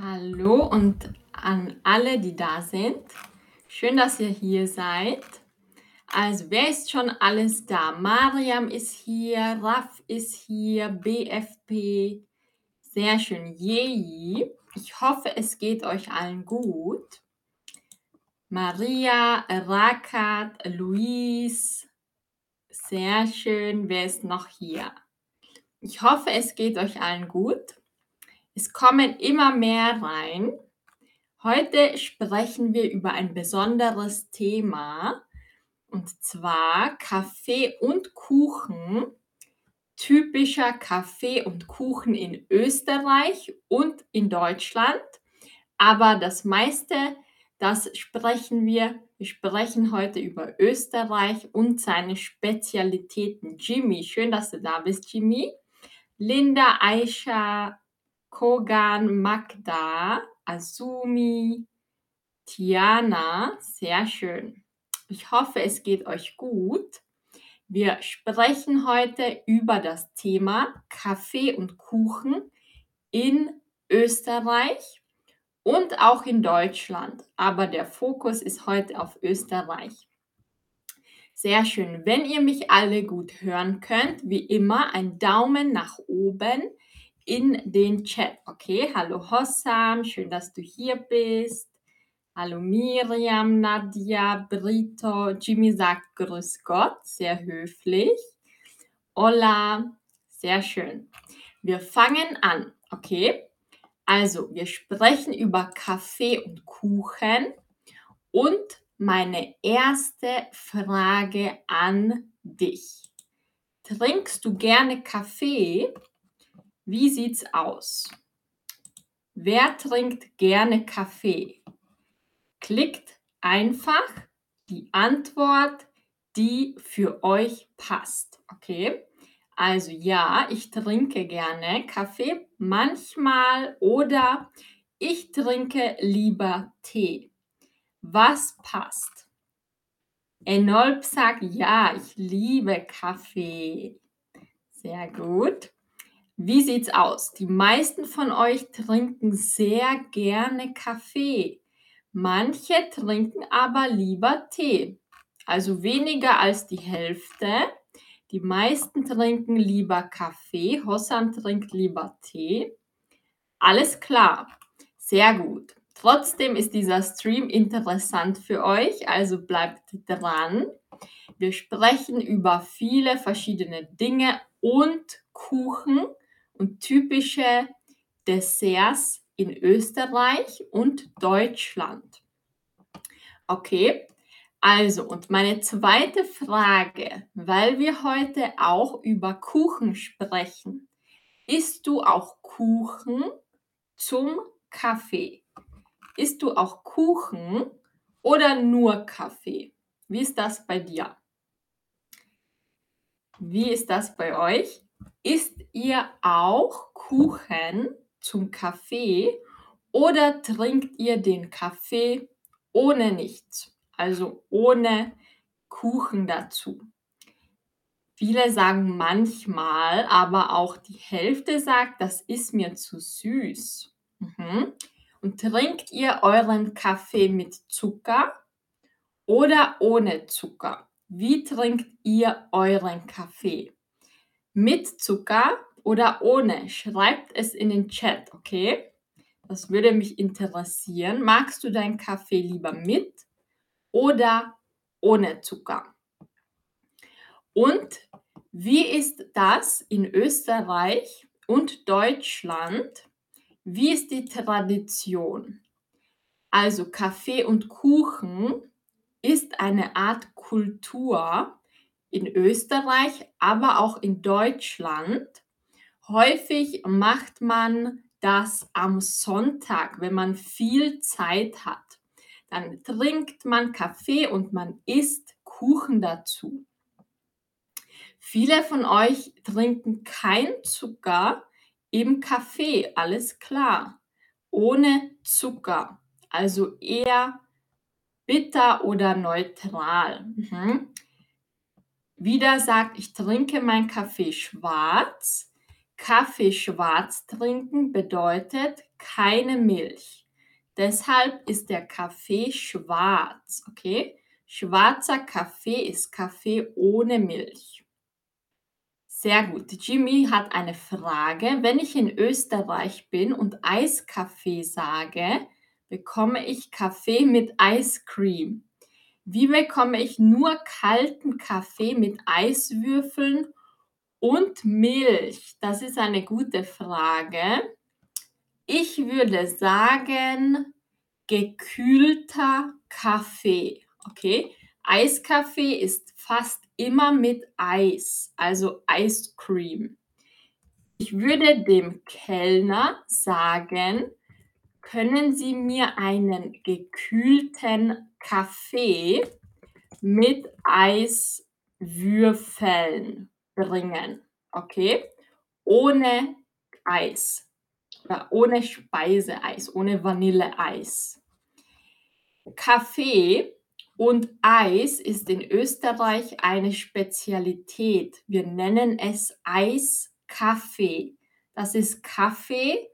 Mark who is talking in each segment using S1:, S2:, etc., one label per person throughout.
S1: Hallo und an alle, die da sind. Schön, dass ihr hier seid. Also, wer ist schon alles da? Mariam ist hier, Raf ist hier, BFP. Sehr schön. Jeji. Ich hoffe, es geht euch allen gut. Maria, Rakat, Luis. Sehr schön. Wer ist noch hier? Ich hoffe, es geht euch allen gut. Es kommen immer mehr rein. Heute sprechen wir über ein besonderes Thema und zwar Kaffee und Kuchen. Typischer Kaffee und Kuchen in Österreich und in Deutschland. Aber das meiste, das sprechen wir. Wir sprechen heute über Österreich und seine Spezialitäten. Jimmy, schön, dass du da bist, Jimmy. Linda, Aisha, Kogan, Magda, Azumi, Tiana, sehr schön. Ich hoffe, es geht euch gut. Wir sprechen heute über das Thema Kaffee und Kuchen in Österreich und auch in Deutschland. Aber der Fokus ist heute auf Österreich. Sehr schön. Wenn ihr mich alle gut hören könnt, wie immer, ein Daumen nach oben in den Chat. Okay, hallo Hossam, schön, dass du hier bist. Hallo Miriam, Nadia, Brito, Jimmy sagt Grüß Gott, sehr höflich. Hola, sehr schön. Wir fangen an, okay? Also, wir sprechen über Kaffee und Kuchen und meine erste Frage an dich. Trinkst du gerne Kaffee? Wie sieht's aus? Wer trinkt gerne Kaffee? Klickt einfach die Antwort, die für euch passt. Okay? Also ja, ich trinke gerne Kaffee, manchmal oder ich trinke lieber Tee. Was passt? Enolp sagt ja, ich liebe Kaffee. Sehr gut. Wie sieht's aus? Die meisten von euch trinken sehr gerne Kaffee. Manche trinken aber lieber Tee. Also weniger als die Hälfte. Die meisten trinken lieber Kaffee. Hossam trinkt lieber Tee. Alles klar. Sehr gut. Trotzdem ist dieser Stream interessant für euch, also bleibt dran. Wir sprechen über viele verschiedene Dinge und Kuchen und typische Desserts in Österreich und Deutschland. Okay, also und meine zweite Frage, weil wir heute auch über Kuchen sprechen. Isst du auch Kuchen zum Kaffee? Isst du auch Kuchen oder nur Kaffee? Wie ist das bei dir? Wie ist das bei euch? Isst ihr auch Kuchen zum Kaffee oder trinkt ihr den Kaffee ohne nichts? Also ohne Kuchen dazu. Viele sagen manchmal, aber auch die Hälfte sagt, das ist mir zu süß. Mhm. Und trinkt ihr euren Kaffee mit Zucker oder ohne Zucker? Wie trinkt ihr euren Kaffee? Mit Zucker oder ohne? Schreibt es in den Chat, okay? Das würde mich interessieren. Magst du deinen Kaffee lieber mit oder ohne Zucker? Und wie ist das in Österreich und Deutschland? Wie ist die Tradition? Also Kaffee und Kuchen ist eine Art Kultur, in Österreich, aber auch in Deutschland. Häufig macht man das am Sonntag, wenn man viel Zeit hat. Dann trinkt man Kaffee und man isst Kuchen dazu. Viele von euch trinken kein Zucker im Kaffee, alles klar. Ohne Zucker, also eher bitter oder neutral. Mhm wieder sagt, ich trinke meinen Kaffee schwarz. Kaffee schwarz trinken bedeutet keine Milch. Deshalb ist der Kaffee schwarz, okay? Schwarzer Kaffee ist Kaffee ohne Milch. Sehr gut. Jimmy hat eine Frage. Wenn ich in Österreich bin und Eiskaffee sage, bekomme ich Kaffee mit Ice Cream. Wie bekomme ich nur kalten Kaffee mit Eiswürfeln und Milch? Das ist eine gute Frage. Ich würde sagen, gekühlter Kaffee. Okay? Eiskaffee ist fast immer mit Eis, also Ice Cream. Ich würde dem Kellner sagen, können Sie mir einen gekühlten Kaffee mit Eiswürfeln bringen? Okay? Ohne Eis. Oder ohne Speiseeis, ohne Vanilleeis. Kaffee und Eis ist in Österreich eine Spezialität. Wir nennen es Eiskaffee. Das ist Kaffee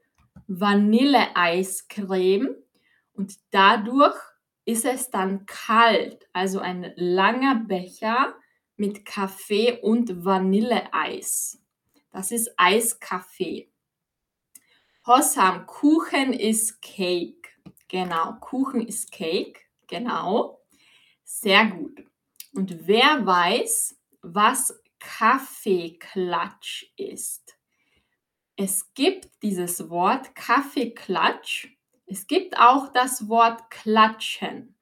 S1: Vanilleeiscreme und dadurch ist es dann kalt, also ein langer Becher mit Kaffee und Vanilleeis. Das ist Eiskaffee. Hossam, Kuchen ist Cake. Genau, Kuchen ist Cake. Genau. Sehr gut. Und wer weiß, was Kaffeeklatsch ist? Es gibt dieses Wort Kaffeeklatsch. Es gibt auch das Wort klatschen.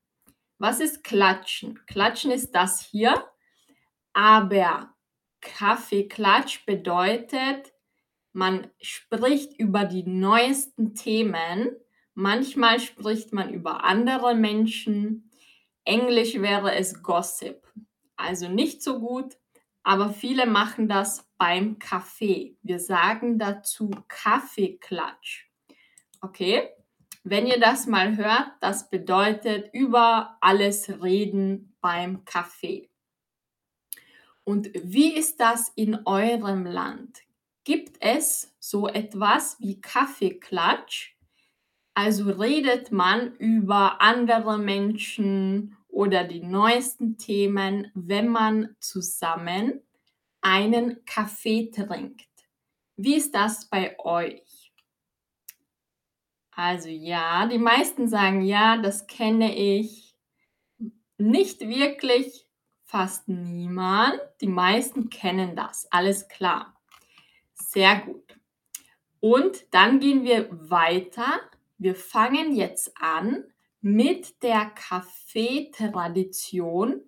S1: Was ist klatschen? Klatschen ist das hier, aber Kaffeeklatsch bedeutet, man spricht über die neuesten Themen. Manchmal spricht man über andere Menschen. Englisch wäre es Gossip. Also nicht so gut, aber viele machen das beim Kaffee. Wir sagen dazu Kaffeeklatsch. Okay? Wenn ihr das mal hört, das bedeutet über alles reden beim Kaffee. Und wie ist das in eurem Land? Gibt es so etwas wie Kaffeeklatsch? Also redet man über andere Menschen oder die neuesten Themen, wenn man zusammen einen Kaffee trinkt. Wie ist das bei euch? Also ja, die meisten sagen ja, das kenne ich. Nicht wirklich, fast niemand. Die meisten kennen das, alles klar. Sehr gut. Und dann gehen wir weiter. Wir fangen jetzt an mit der Kaffeetradition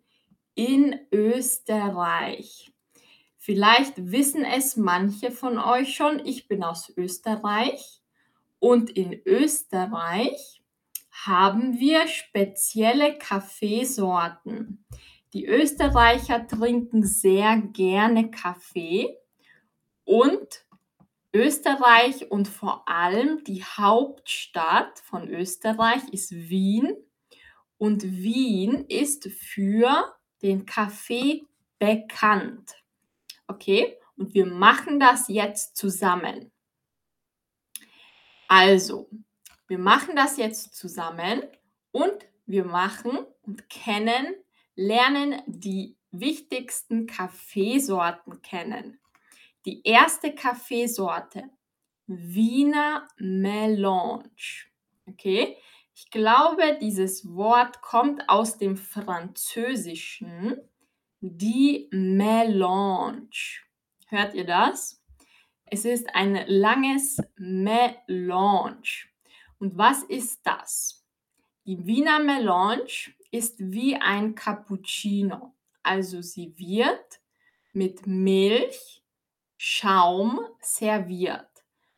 S1: in Österreich. Vielleicht wissen es manche von euch schon, ich bin aus Österreich und in Österreich haben wir spezielle Kaffeesorten. Die Österreicher trinken sehr gerne Kaffee und Österreich und vor allem die Hauptstadt von Österreich ist Wien. Und Wien ist für den Kaffee bekannt. Okay, und wir machen das jetzt zusammen. Also, wir machen das jetzt zusammen und wir machen und kennen, lernen die wichtigsten Kaffeesorten kennen. Die erste Kaffeesorte, Wiener Melange. Okay, ich glaube, dieses Wort kommt aus dem Französischen. Die Melange. Hört ihr das? Es ist ein langes Melange. Und was ist das? Die Wiener Melange ist wie ein Cappuccino. Also sie wird mit Milch, Schaum serviert.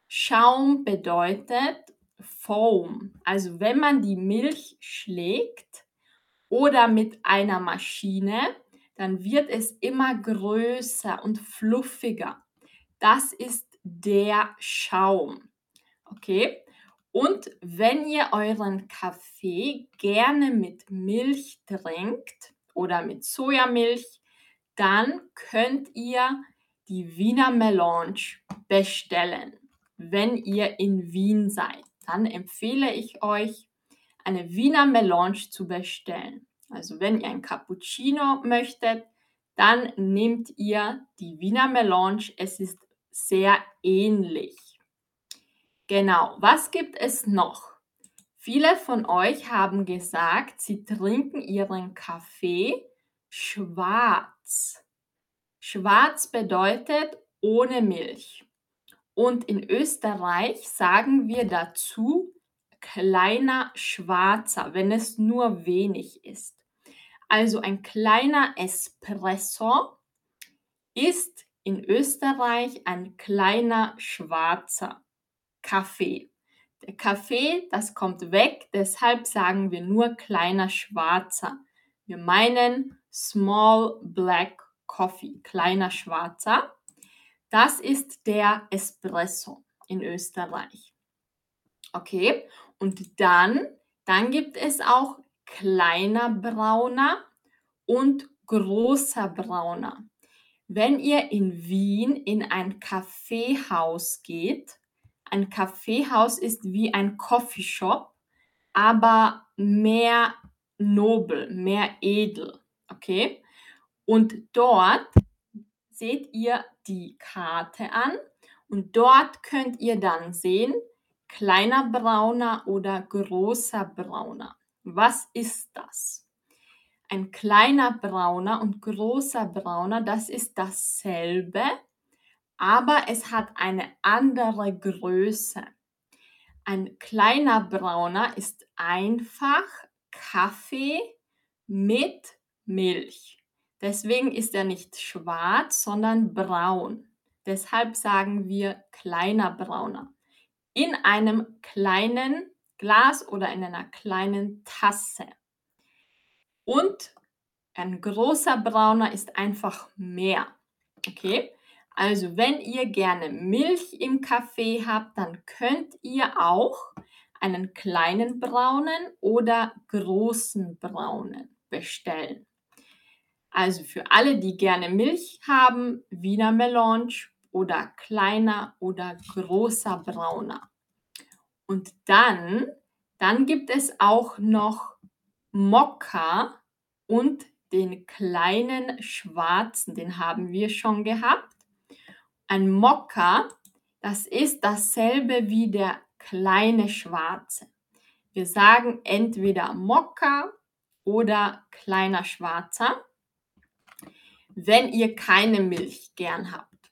S1: Schaum bedeutet Foam. Also wenn man die Milch schlägt oder mit einer Maschine, dann wird es immer größer und fluffiger. Das ist der Schaum. Okay? Und wenn ihr euren Kaffee gerne mit Milch trinkt oder mit Sojamilch, dann könnt ihr die Wiener Melange bestellen, wenn ihr in Wien seid. Dann empfehle ich euch, eine Wiener Melange zu bestellen. Also wenn ihr ein Cappuccino möchtet, dann nehmt ihr die Wiener Melange. Es ist sehr ähnlich. Genau, was gibt es noch? Viele von euch haben gesagt, sie trinken ihren Kaffee schwarz. Schwarz bedeutet ohne Milch. Und in Österreich sagen wir dazu kleiner Schwarzer, wenn es nur wenig ist. Also ein kleiner Espresso ist in Österreich ein kleiner schwarzer Kaffee. Der Kaffee, das kommt weg, deshalb sagen wir nur kleiner schwarzer. Wir meinen Small Black Coffee, kleiner schwarzer. Das ist der Espresso in Österreich. Okay, und dann, dann gibt es auch kleiner brauner und großer brauner. Wenn ihr in Wien in ein Kaffeehaus geht, ein Kaffeehaus ist wie ein Coffeeshop, aber mehr nobel, mehr edel, okay? Und dort seht ihr die Karte an und dort könnt ihr dann sehen, kleiner brauner oder großer brauner. Was ist das? Ein kleiner brauner und großer brauner, das ist dasselbe, aber es hat eine andere Größe. Ein kleiner brauner ist einfach Kaffee mit Milch. Deswegen ist er nicht schwarz, sondern braun. Deshalb sagen wir kleiner brauner. In einem kleinen Glas oder in einer kleinen Tasse. Und ein großer brauner ist einfach mehr. Okay? Also wenn ihr gerne Milch im Kaffee habt, dann könnt ihr auch einen kleinen braunen oder großen braunen bestellen. Also für alle, die gerne Milch haben, Wiener Melange oder kleiner oder großer brauner. Und dann, dann gibt es auch noch Mokka und den kleinen schwarzen, den haben wir schon gehabt. Ein Mokka, das ist dasselbe wie der kleine Schwarze. Wir sagen entweder Mokka oder kleiner Schwarzer, wenn ihr keine Milch gern habt.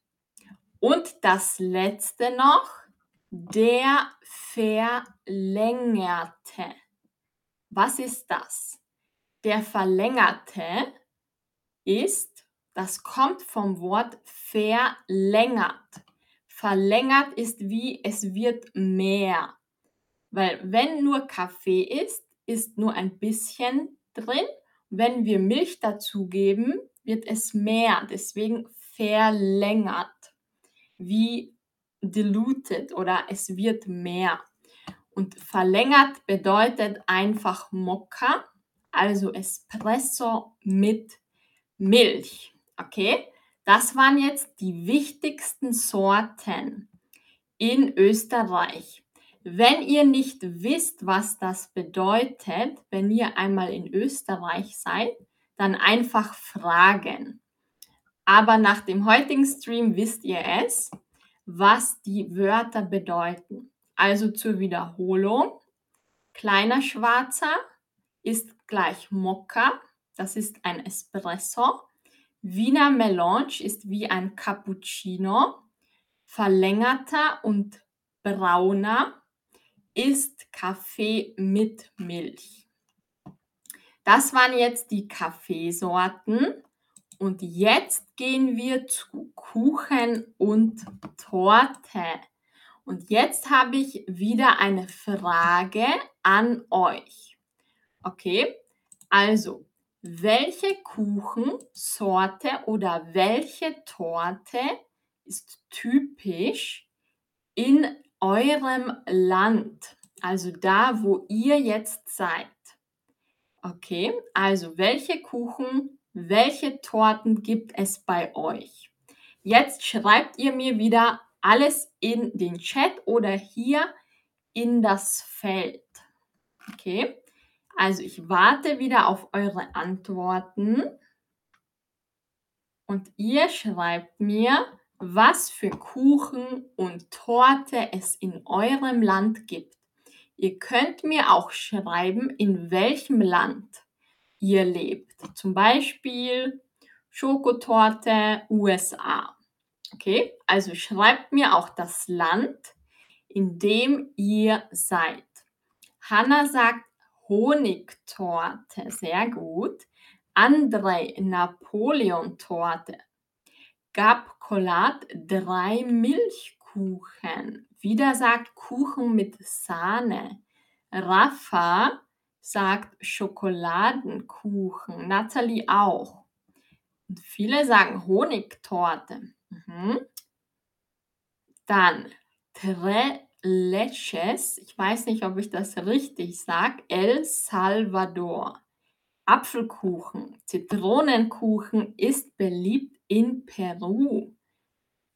S1: Und das letzte noch, der Verlängerte. Was ist das? Der Verlängerte ist das kommt vom Wort verlängert. Verlängert ist wie es wird mehr. Weil wenn nur Kaffee ist, ist nur ein bisschen drin. Wenn wir Milch dazugeben, wird es mehr. Deswegen verlängert. Wie diluted oder es wird mehr. Und verlängert bedeutet einfach Mokka, also Espresso mit Milch. Okay, das waren jetzt die wichtigsten Sorten in Österreich. Wenn ihr nicht wisst, was das bedeutet, wenn ihr einmal in Österreich seid, dann einfach fragen. Aber nach dem heutigen Stream wisst ihr es, was die Wörter bedeuten. Also zur Wiederholung. Kleiner Schwarzer ist gleich Mokka, das ist ein Espresso. Wiener Melange ist wie ein Cappuccino. Verlängerter und brauner ist Kaffee mit Milch. Das waren jetzt die Kaffeesorten. Und jetzt gehen wir zu Kuchen und Torte. Und jetzt habe ich wieder eine Frage an euch. Okay, also welche Kuchensorte oder welche Torte ist typisch in eurem Land? Also da, wo ihr jetzt seid. Okay, also welche Kuchen, welche Torten gibt es bei euch? Jetzt schreibt ihr mir wieder alles in den Chat oder hier in das Feld. Okay, also ich warte wieder auf eure Antworten und ihr schreibt mir, was für Kuchen und Torte es in eurem Land gibt. Ihr könnt mir auch schreiben, in welchem Land ihr lebt. Zum Beispiel Schokotorte USA. Okay, also schreibt mir auch das Land, in dem ihr seid. Hanna sagt Honigtorte, sehr gut. Andrei Napoleon-Torte. Gab Kolat drei Milchkuchen. Wieder sagt Kuchen mit Sahne. Rafa sagt Schokoladenkuchen. Natalie auch. Und viele sagen Honigtorte. Mhm. Dann Tre Leches, ich weiß nicht, ob ich das richtig sage, El Salvador. Apfelkuchen, Zitronenkuchen ist beliebt in Peru.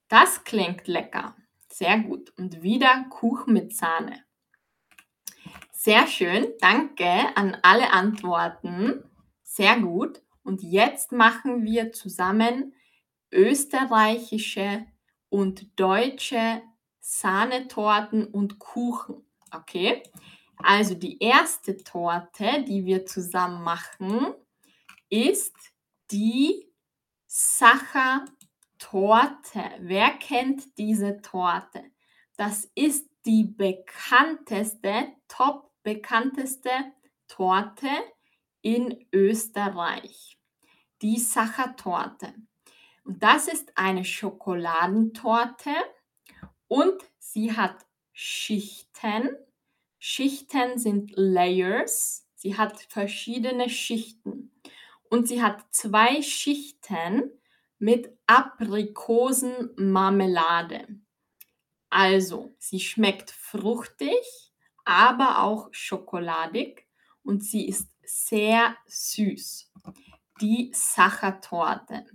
S1: Das klingt lecker. Sehr gut. Und wieder Kuchen mit Sahne. Sehr schön. Danke an alle Antworten. Sehr gut. Und jetzt machen wir zusammen österreichische und deutsche Sahnetorten und Kuchen. Okay? Also die erste Torte, die wir zusammen machen, ist die Sacher-Torte. Wer kennt diese Torte? Das ist die bekannteste, top bekannteste Torte in Österreich. Die Sacher-Torte. Und das ist eine Schokoladentorte und sie hat Schichten. Schichten sind Layers. Sie hat verschiedene Schichten. Und sie hat zwei Schichten mit Aprikosenmarmelade. Also, sie schmeckt fruchtig, aber auch schokoladig und sie ist sehr süß. Die Sachertorte.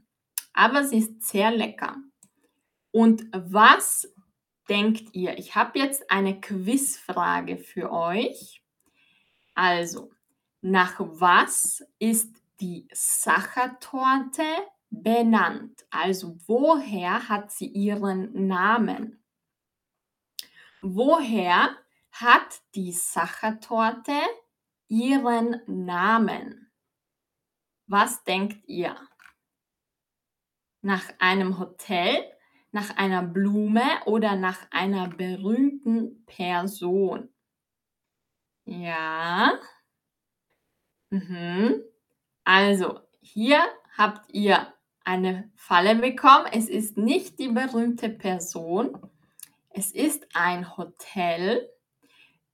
S1: Aber sie ist sehr lecker. Und was denkt ihr? Ich habe jetzt eine Quizfrage für euch. Also, nach was ist die Sachertorte benannt? Also, woher hat sie ihren Namen? Woher hat die Sachertorte ihren Namen? Was denkt ihr? Nach einem Hotel, nach einer Blume oder nach einer berühmten Person? Ja. Mhm. Also, hier habt ihr eine Falle bekommen. Es ist nicht die berühmte Person. Es ist ein Hotel.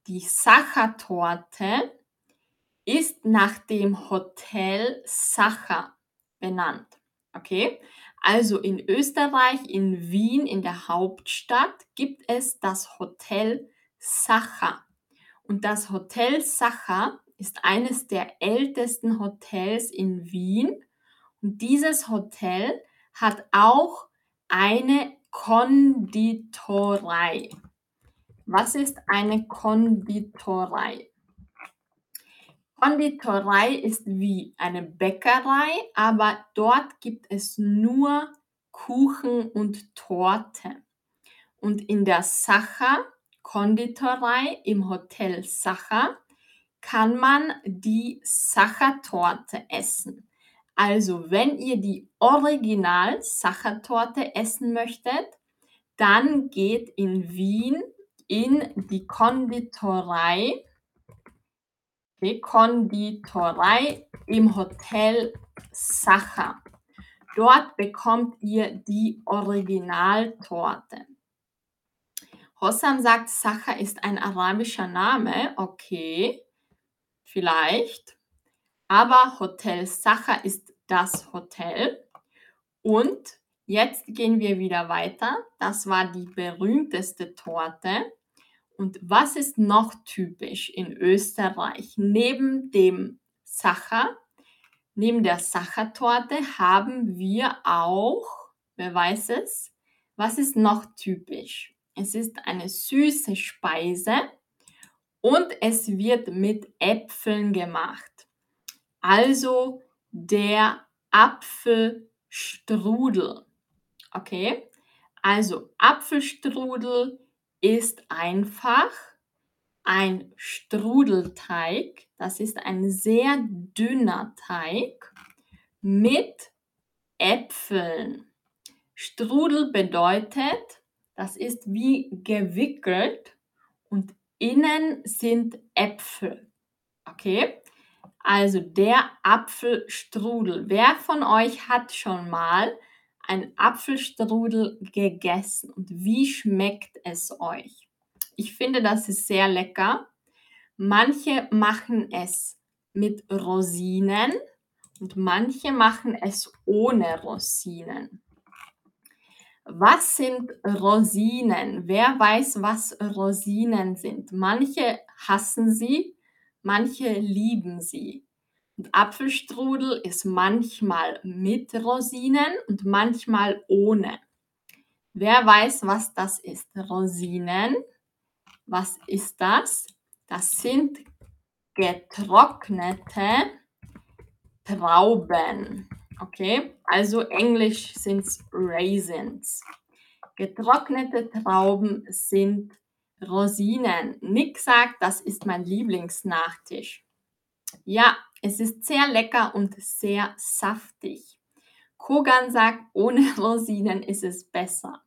S1: Die Sachertorte ist nach dem Hotel Sacher benannt. Okay? Also in Österreich, in Wien, in der Hauptstadt, gibt es das Hotel Sacher. Und das Hotel Sacher ist eines der ältesten Hotels in Wien. Und dieses Hotel hat auch eine Konditorei. Was ist eine Konditorei? Konditorei ist wie eine Bäckerei, aber dort gibt es nur Kuchen und Torte. Und in der Sacher Konditorei im Hotel Sacher kann man die Sachertorte essen. Also wenn ihr die Original Sachertorte essen möchtet, dann geht in Wien in die Konditorei die Konditorei im Hotel Sacher. Dort bekommt ihr die Originaltorte. Hossam sagt, Sacher ist ein arabischer Name. Okay, vielleicht. Aber Hotel Sacher ist das Hotel. Und jetzt gehen wir wieder weiter. Das war die berühmteste Torte. Und was ist noch typisch in Österreich? Neben dem Sacher, neben der Sachertorte haben wir auch, wer weiß es, Was ist noch typisch? Es ist eine süße Speise und es wird mit Äpfeln gemacht. Also der Apfelstrudel. Okay? Also Apfelstrudel ist einfach ein Strudelteig. Das ist ein sehr dünner Teig mit Äpfeln. Strudel bedeutet, das ist wie gewickelt und innen sind Äpfel. Okay? Also der Apfelstrudel. Wer von euch hat schon mal ein Apfelstrudel gegessen und wie schmeckt es euch? Ich finde, das ist sehr lecker. Manche machen es mit Rosinen und manche machen es ohne Rosinen. Was sind Rosinen? Wer weiß, was Rosinen sind? Manche hassen sie, manche lieben sie. Und Apfelstrudel ist manchmal mit Rosinen und manchmal ohne. Wer weiß, was das ist? Rosinen. Was ist das? Das sind getrocknete Trauben. Okay, also Englisch sind es Raisins. Getrocknete Trauben sind Rosinen. Nick sagt, das ist mein Lieblingsnachtisch. Ja, es ist sehr lecker und sehr saftig. Kogan sagt, ohne Rosinen ist es besser.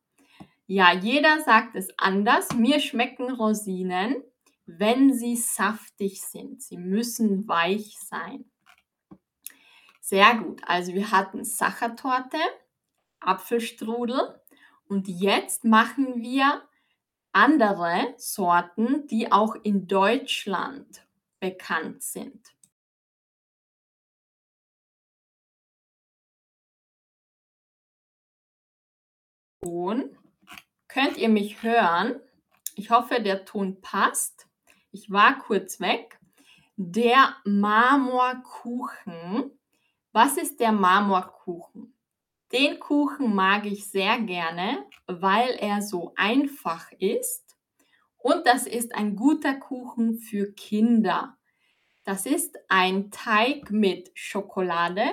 S1: Ja, jeder sagt es anders. Mir schmecken Rosinen, wenn sie saftig sind. Sie müssen weich sein. Sehr gut. Also wir hatten Sachertorte, Apfelstrudel und jetzt machen wir andere Sorten, die auch in Deutschland bekannt sind. Und könnt ihr mich hören? Ich hoffe, der Ton passt. Ich war kurz weg. Der Marmorkuchen was ist der Marmorkuchen? Den Kuchen mag ich sehr gerne, weil er so einfach ist und das ist ein guter Kuchen für Kinder. Das ist ein Teig mit Schokolade,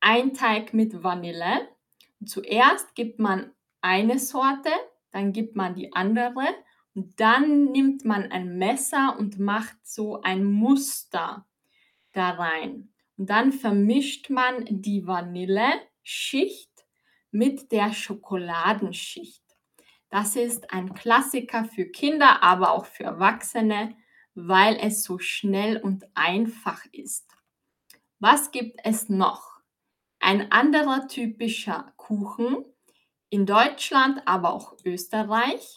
S1: ein Teig mit Vanille. Zuerst gibt man eine Sorte, dann gibt man die andere und dann nimmt man ein Messer und macht so ein Muster da rein. Und dann vermischt man die Vanilleschicht mit der Schokoladenschicht. Das ist ein Klassiker für Kinder, aber auch für Erwachsene, weil es so schnell und einfach ist. Was gibt es noch? Ein anderer typischer Kuchen in Deutschland, aber auch Österreich,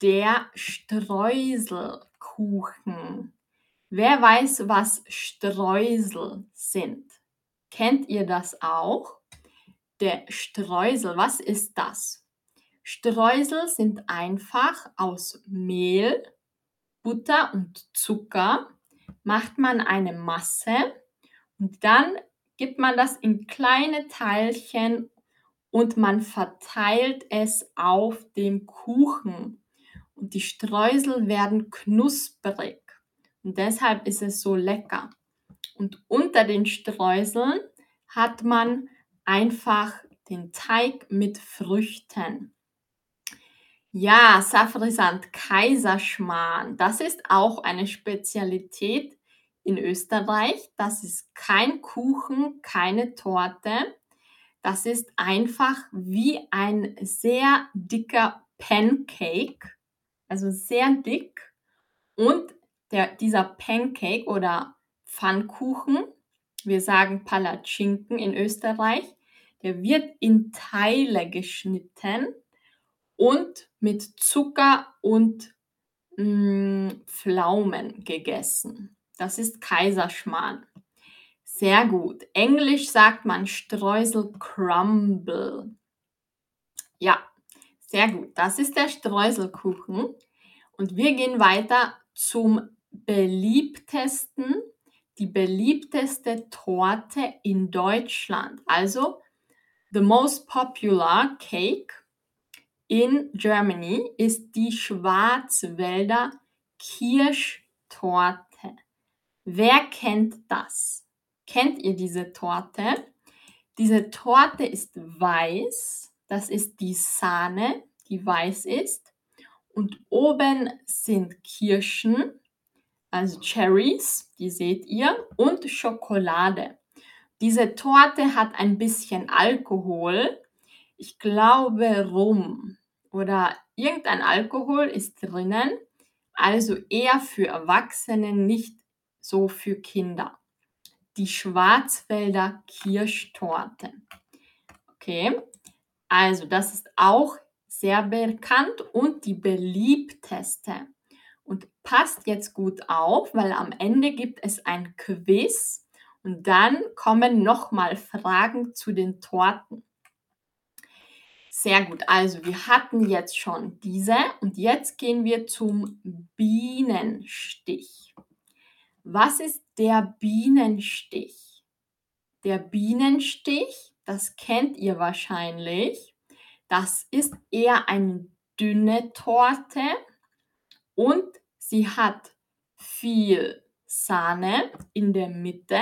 S1: der Streuselkuchen. Wer weiß, was Streusel sind? Kennt ihr das auch? Der Streusel, was ist das? Streusel sind einfach aus Mehl, Butter und Zucker macht man eine Masse und dann gibt man das in kleine Teilchen und man verteilt es auf dem Kuchen. Und die Streusel werden knusprig. Und deshalb ist es so lecker. Und unter den Streuseln hat man einfach den Teig mit Früchten. Ja, Safrisant Kaiserschmarrn, das ist auch eine Spezialität in Österreich. Das ist kein Kuchen, keine Torte. Das ist einfach wie ein sehr dicker Pancake, also sehr dick und der, dieser Pancake oder Pfannkuchen, wir sagen Palatschinken in Österreich, der wird in Teile geschnitten und mit Zucker und mh, mm, Pflaumen gegessen. Das ist Kaiserschmarrn. Sehr gut. Englisch sagt man Streusel Crumble. Ja, sehr gut. Das ist der Streuselkuchen. Und wir gehen weiter zum beliebtesten, die beliebteste Torte in Deutschland. Also the most popular cake in Germany ist die Schwarzwälder Kirschtorte. Wer kennt das? Kennt ihr diese Torte? Diese Torte ist weiß, das ist die Sahne, die weiß ist. Und oben sind Kirschen, also Cherries, die seht ihr, und Schokolade. Diese Torte hat ein bisschen Alkohol. Ich glaube Rum oder irgendein Alkohol ist drinnen. Also eher für Erwachsene, nicht so für Kinder. Die Schwarzwälder Kirschtorte. Okay, also das ist auch sehr bekannt und die beliebteste. Und passt jetzt gut auf, weil am Ende gibt es ein Quiz und dann kommen nochmal Fragen zu den Torten. Sehr gut, also wir hatten jetzt schon diese und jetzt gehen wir zum Bienenstich. Was ist der Bienenstich? Der Bienenstich, das kennt ihr wahrscheinlich. Das ist eher eine dünne Torte und sie hat viel Sahne in der Mitte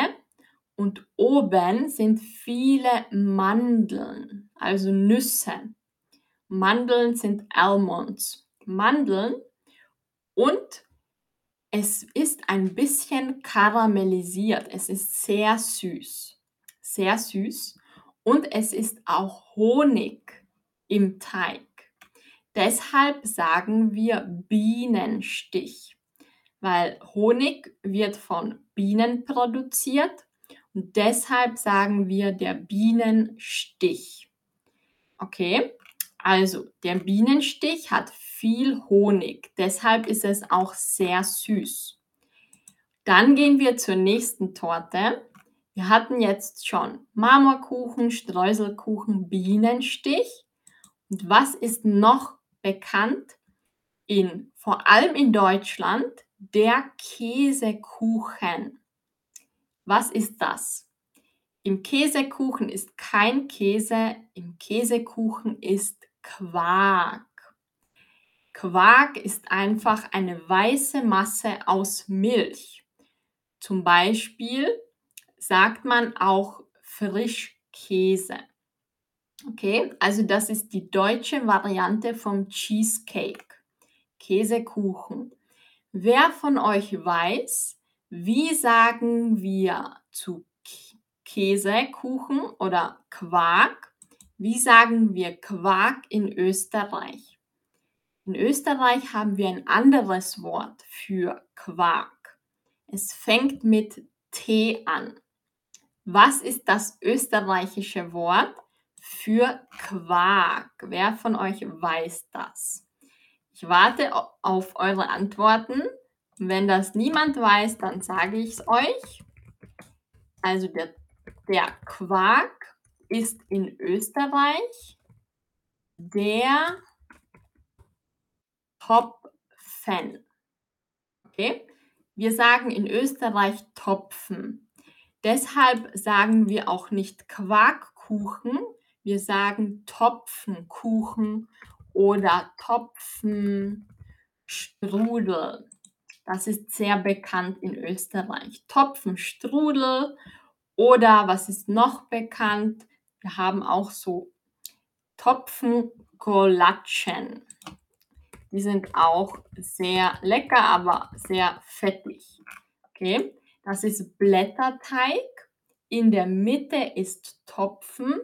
S1: und oben sind viele Mandeln, also Nüsse. Mandeln sind Almonds. Mandeln und es ist ein bisschen karamellisiert. Es ist sehr süß. Sehr süß. Und es ist auch Honig im Teig. Deshalb sagen wir Bienenstich, weil Honig wird von Bienen produziert und deshalb sagen wir der Bienenstich. Okay, also der Bienenstich hat viel Honig. Deshalb ist es auch sehr süß. Dann gehen wir zur nächsten Torte. Wir hatten jetzt schon Marmorkuchen, Streuselkuchen, Bienenstich. Und was ist noch bekannt? In, vor allem in Deutschland, der Käsekuchen. Was ist das? Im Käsekuchen ist kein Käse, im Käsekuchen ist Quark. Quark ist einfach eine weiße Masse aus Milch. Zum Beispiel sagt man auch Frischkäse. Okay, also das ist die deutsche Variante vom Cheesecake, Käsekuchen. Wer von euch weiß, wie sagen wir zu Käsekuchen oder Quark? Wie sagen wir Quark in Österreich? In Österreich haben wir ein anderes Wort für Quark. Es fängt mit T an. Was ist das österreichische Wort für Quark? Wer von euch weiß das? Ich warte auf eure Antworten. Wenn das niemand weiß, dann sage ich es euch. Also der, der Quark ist in Österreich der Topfen. Okay? Wir sagen in Österreich Topfen. Deshalb sagen wir auch nicht Quarkkuchen, wir sagen Topfenkuchen oder Topfenstrudel. Das ist sehr bekannt in Österreich. Topfenstrudel oder was ist noch bekannt? Wir haben auch so Topfenkolatschen. Die sind auch sehr lecker, aber sehr fettig. Okay, das ist Blätterteig. In der Mitte ist Topfen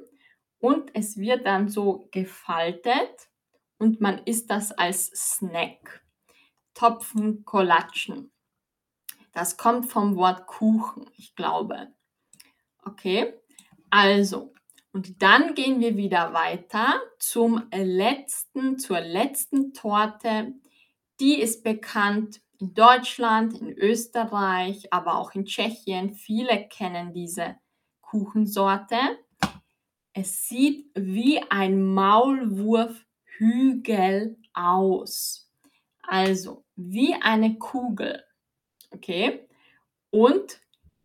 S1: und es wird dann so gefaltet und man isst das als Snack. Topfenkolatschen. Das kommt vom Wort Kuchen, ich glaube. Okay, also und dann gehen wir wieder weiter zum letzten, zur letzten Torte. Die ist bekannt in Deutschland, in Österreich, aber auch in Tschechien. Viele kennen diese Kuchensorte. Es sieht wie ein Maulwurfhügel aus. Also wie eine Kugel. Okay? Und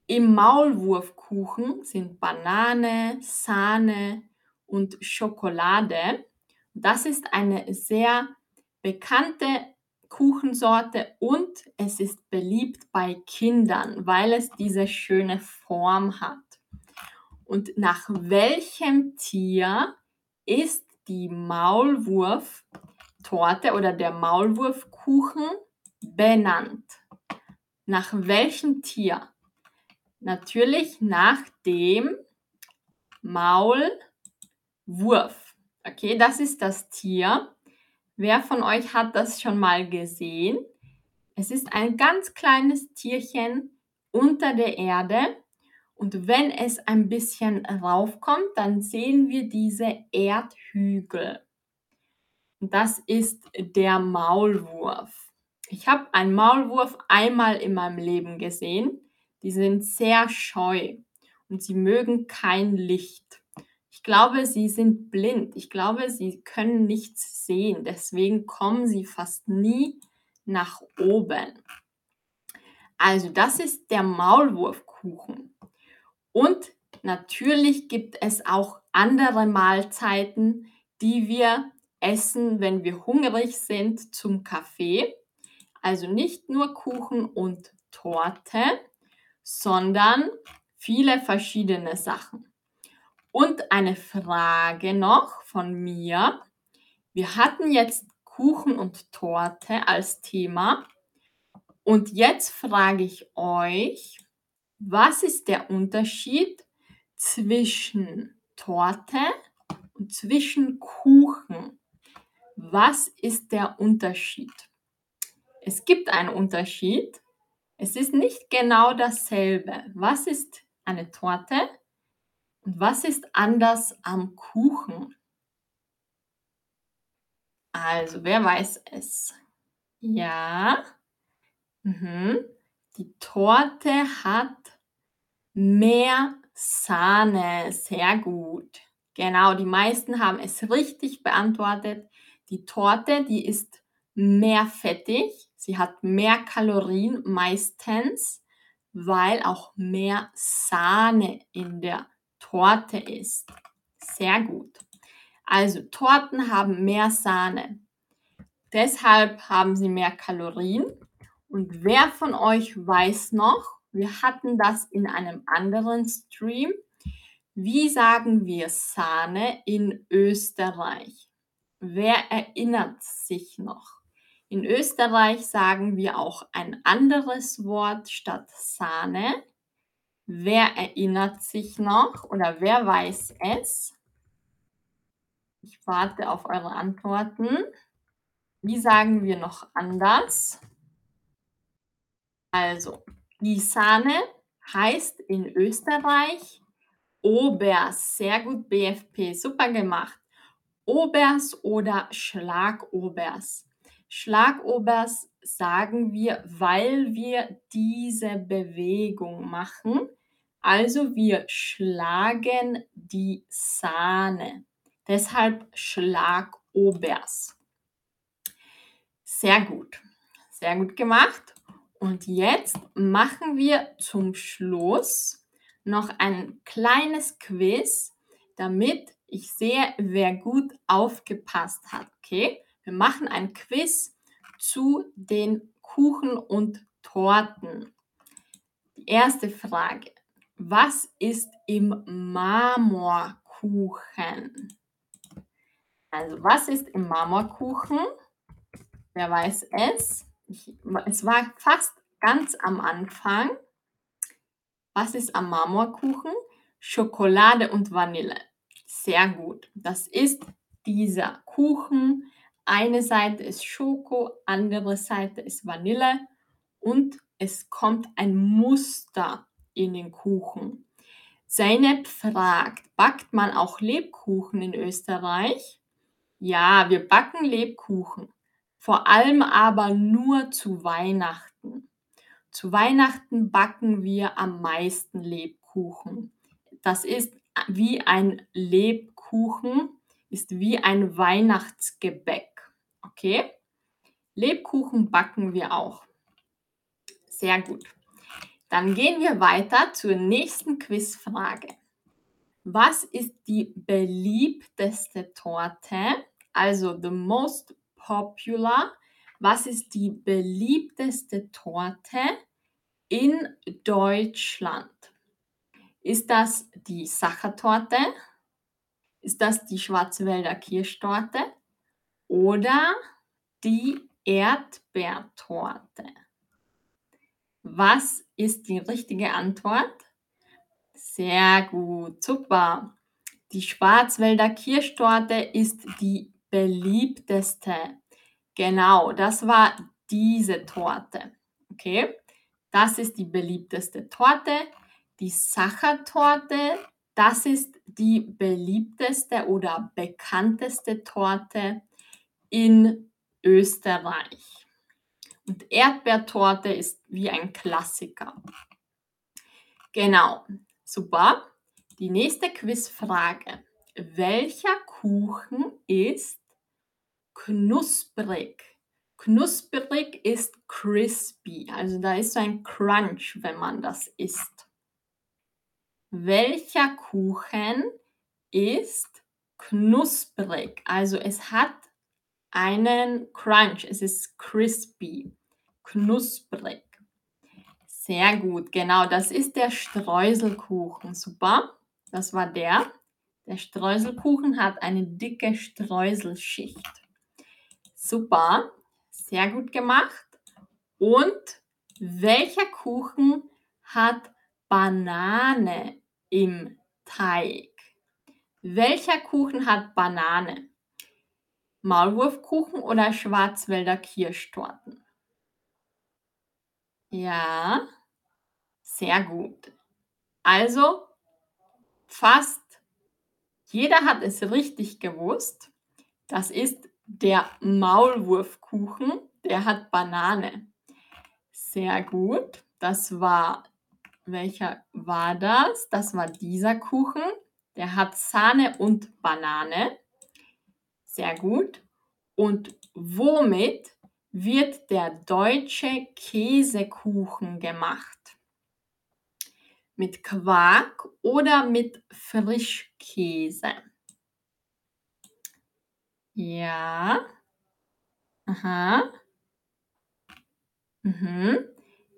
S1: im Maulwurfkuchen sind Banane, Sahne und Schokolade Das ist eine sehr bekannte Kuchensorte und es ist beliebt bei Kindern, weil es diese schöne Form hat. Und nach welchem Tier ist die Maulwurftorte oder der Maulwurfkuchen benannt? Nach welchem Tier? Natürlich nach dem Maulwurf. Okay, das ist das Tier. Wer von euch hat das schon mal gesehen? Es ist ein ganz kleines Tierchen unter der Erde und wenn es ein bisschen raufkommt, dann sehen wir diese Erdhügel. Und das ist der Maulwurf. Ich habe einen Maulwurf einmal in meinem Leben gesehen. Die sind sehr scheu und sie mögen kein Licht. Ich glaube, sie sind blind. Ich glaube, sie können nichts sehen. Deswegen kommen sie fast nie nach oben. Also das ist der Maulwurfkuchen. Und natürlich gibt es auch andere Mahlzeiten, die wir essen, wenn wir hungrig sind zum Kaffee. Also nicht nur Kuchen und Torte, sondern viele verschiedene Sachen. Und eine Frage noch von mir. Wir hatten jetzt Kuchen und Torte als Thema. Und jetzt frage ich euch, was ist der Unterschied zwischen Torte und zwischen Kuchen? Was ist der Unterschied? Es gibt einen Unterschied. Es ist nicht genau dasselbe. Was ist eine Torte und was ist anders am Kuchen? Also, wer weiß es? Ja. Mhm. Die Torte hat mehr Sahne. Sehr gut. Genau, die meisten haben es richtig beantwortet. Die Torte, die ist mehr fettig. Sie hat mehr Kalorien meistens, weil auch mehr Sahne in der Torte ist. Sehr gut. Also Torten haben mehr Sahne. Deshalb haben sie mehr Kalorien. Und wer von euch weiß noch, wir hatten das in einem anderen Stream, wie sagen wir Sahne in Österreich? Wer erinnert sich noch? In Österreich sagen wir auch ein anderes Wort statt Sahne. Wer erinnert sich noch oder wer weiß es? Ich warte auf eure Antworten. Wie sagen wir noch anders? Also, die Sahne heißt in Österreich Obers. Sehr gut, BFP. Super gemacht. Obers oder Schlagobers. Schlagobers sagen wir, weil wir diese Bewegung machen. Also wir schlagen die Sahne. Deshalb Schlagobers. Sehr gut. Sehr gut gemacht. Und jetzt machen wir zum Schluss noch ein kleines Quiz, damit ich sehe, wer gut aufgepasst hat. Okay? Wir machen ein Quiz zu den Kuchen und Torten. Die erste Frage. Was ist im Marmorkuchen? Also, was ist im Marmorkuchen? Wer weiß es? Ich, es war fast ganz am Anfang. Was ist am Marmorkuchen? Schokolade und Vanille. Sehr gut. Das ist dieser Kuchen. Eine Seite ist Schoko, andere Seite ist Vanille und es kommt ein Muster in den Kuchen. Zeynep fragt, backt man auch Lebkuchen in Österreich? Ja, wir backen Lebkuchen vor allem aber nur zu Weihnachten. Zu Weihnachten backen wir am meisten Lebkuchen. Das ist wie ein Lebkuchen, ist wie ein Weihnachtsgebäck. Okay? Lebkuchen backen wir auch. Sehr gut. Dann gehen wir weiter zur nächsten Quizfrage. Was ist die beliebteste Torte Also the most popular. Was ist die beliebteste Torte in Deutschland? Ist das die Sachertorte? Ist das die Schwarzwälder Kirschtorte oder die Erdbeertorte? Was ist die richtige Antwort? Sehr gut, super. Die Schwarzwälder Kirschtorte ist die beliebteste. Genau, das war diese Torte. Okay, das ist die beliebteste Torte. Die Sachertorte, das ist die beliebteste oder bekannteste Torte in Österreich. Und Erdbeertorte ist wie ein Klassiker. Genau, super. Die nächste Quizfrage. Welcher Kuchen ist knusprig? Knusprig ist crispy, also da ist so ein Crunch, wenn man das isst. Welcher Kuchen ist knusprig? Also es hat einen Crunch, es ist crispy, knusprig. Sehr gut, genau, das ist der Streuselkuchen. Super, das war der. Der Streuselkuchen hat eine dicke Streuselschicht. Super, sehr gut gemacht. Und welcher Kuchen hat Banane im Teig? Welcher Kuchen hat Banane? Maulwurfkuchen oder Schwarzwälder Kirschtorten? Ja, sehr gut. Also fast jeder hat es richtig gewusst. Das ist der Maulwurfkuchen, der hat Banane. Sehr gut. Das war, welcher war das? Das war dieser Kuchen. Der hat Sahne und Banane. Sehr gut. Und womit wird der deutsche Käsekuchen gemacht? Mit Quark oder mit Frischkäse? Ja. Aha. Mhm.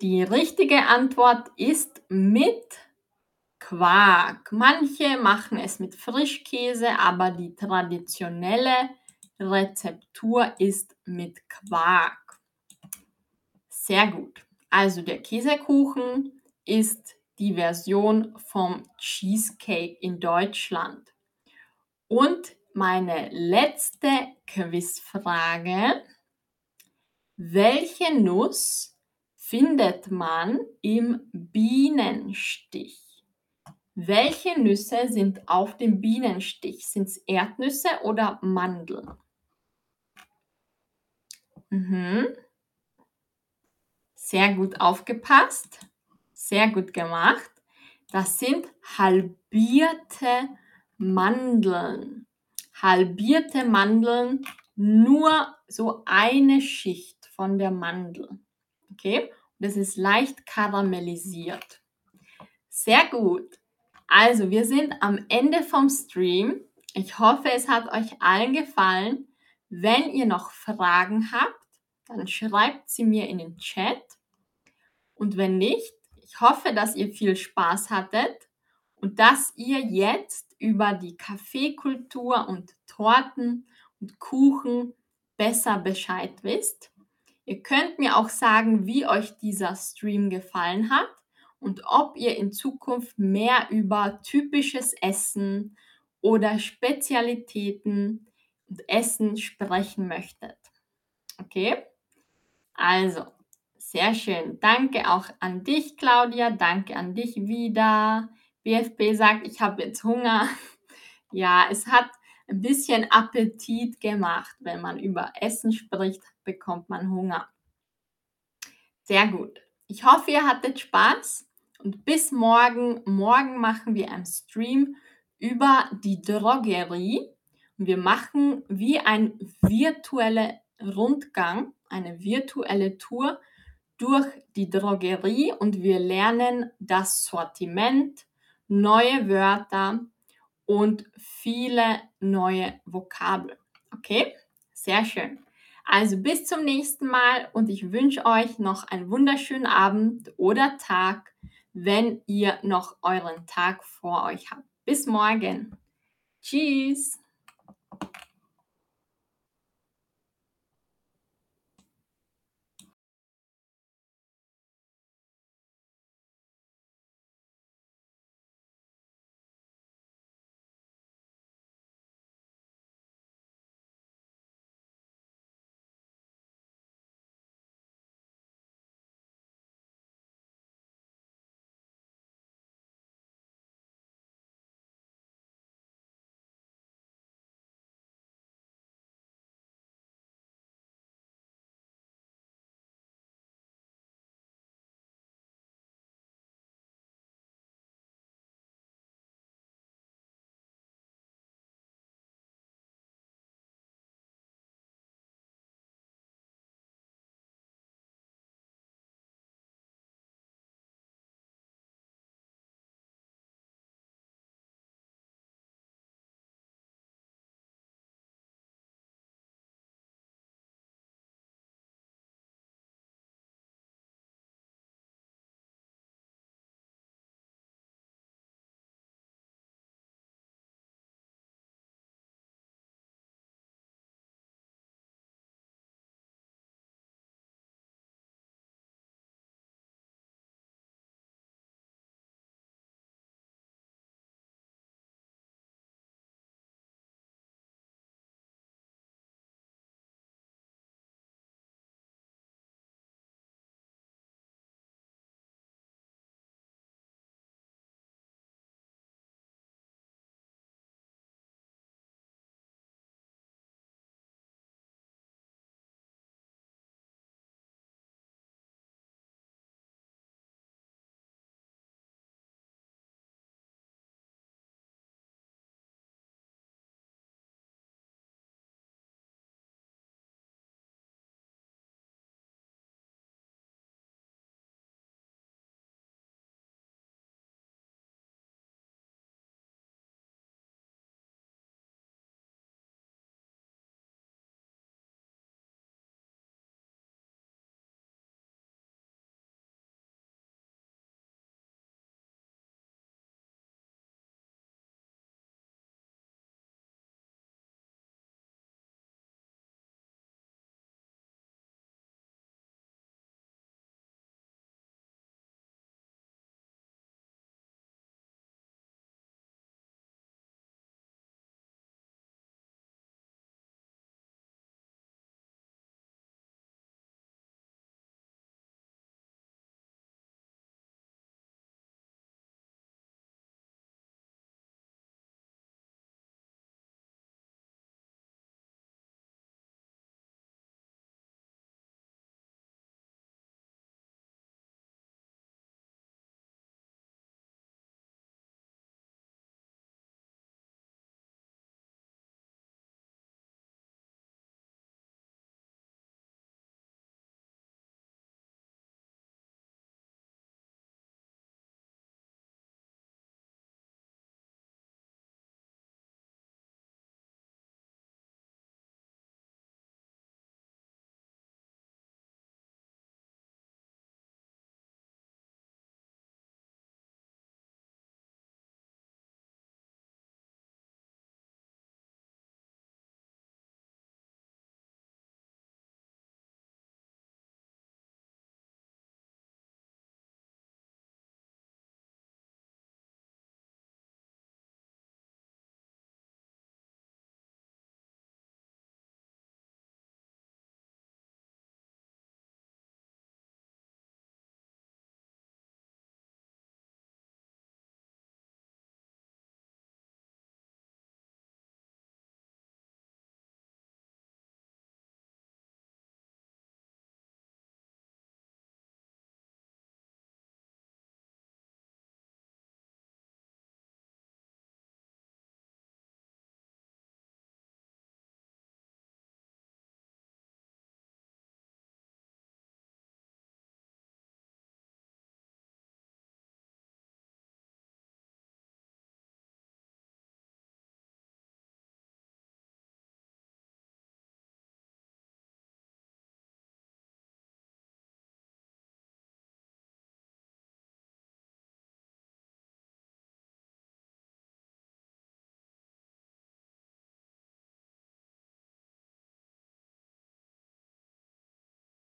S1: Die richtige Antwort ist mit Quark. Manche machen es mit Frischkäse, aber die traditionelle Rezeptur ist mit Quark. Sehr gut. Also der Käsekuchen ist die Version vom Cheesecake in Deutschland. Und meine letzte Quizfrage. Welche Nuss findet man im Bienenstich? Welche Nüsse sind auf dem Bienenstich? Sind es Erdnüsse oder Mandeln? Mhm. Sehr gut aufgepasst. Sehr gut gemacht. Das sind halbierte Mandeln. Halbierte Mandeln, nur so eine Schicht von der Mandel. Okay? Das ist leicht karamellisiert. Sehr gut. Also, wir sind am Ende vom Stream. Ich hoffe, es hat euch allen gefallen. Wenn ihr noch Fragen habt, dann schreibt sie mir in den Chat. Und wenn nicht, ich hoffe, dass ihr viel Spaß hattet und dass ihr jetzt über die Kaffeekultur und Torten und Kuchen besser Bescheid wisst. Ihr könnt mir auch sagen, wie euch dieser Stream gefallen hat und ob ihr in Zukunft mehr über typisches Essen oder Spezialitäten und Essen sprechen möchtet. Okay? Also, sehr schön. Danke auch an dich, Claudia. Danke an dich wieder. BFB sagt, ich habe jetzt Hunger. Ja, es hat ein bisschen Appetit gemacht. Wenn man über Essen spricht, bekommt man Hunger. Sehr gut. Ich hoffe, ihr hattet Spaß und bis morgen. Morgen machen wir einen Stream über die Drogerie. Wir machen wie ein virtueller Rundgang, eine virtuelle Tour durch die Drogerie und wir lernen das Sortiment, neue Wörter und viele neue Vokabeln. Okay, sehr schön. Also bis zum nächsten Mal und ich wünsche euch noch einen wunderschönen Abend oder Tag, wenn ihr noch euren Tag vor euch habt. Bis morgen. Tschüss.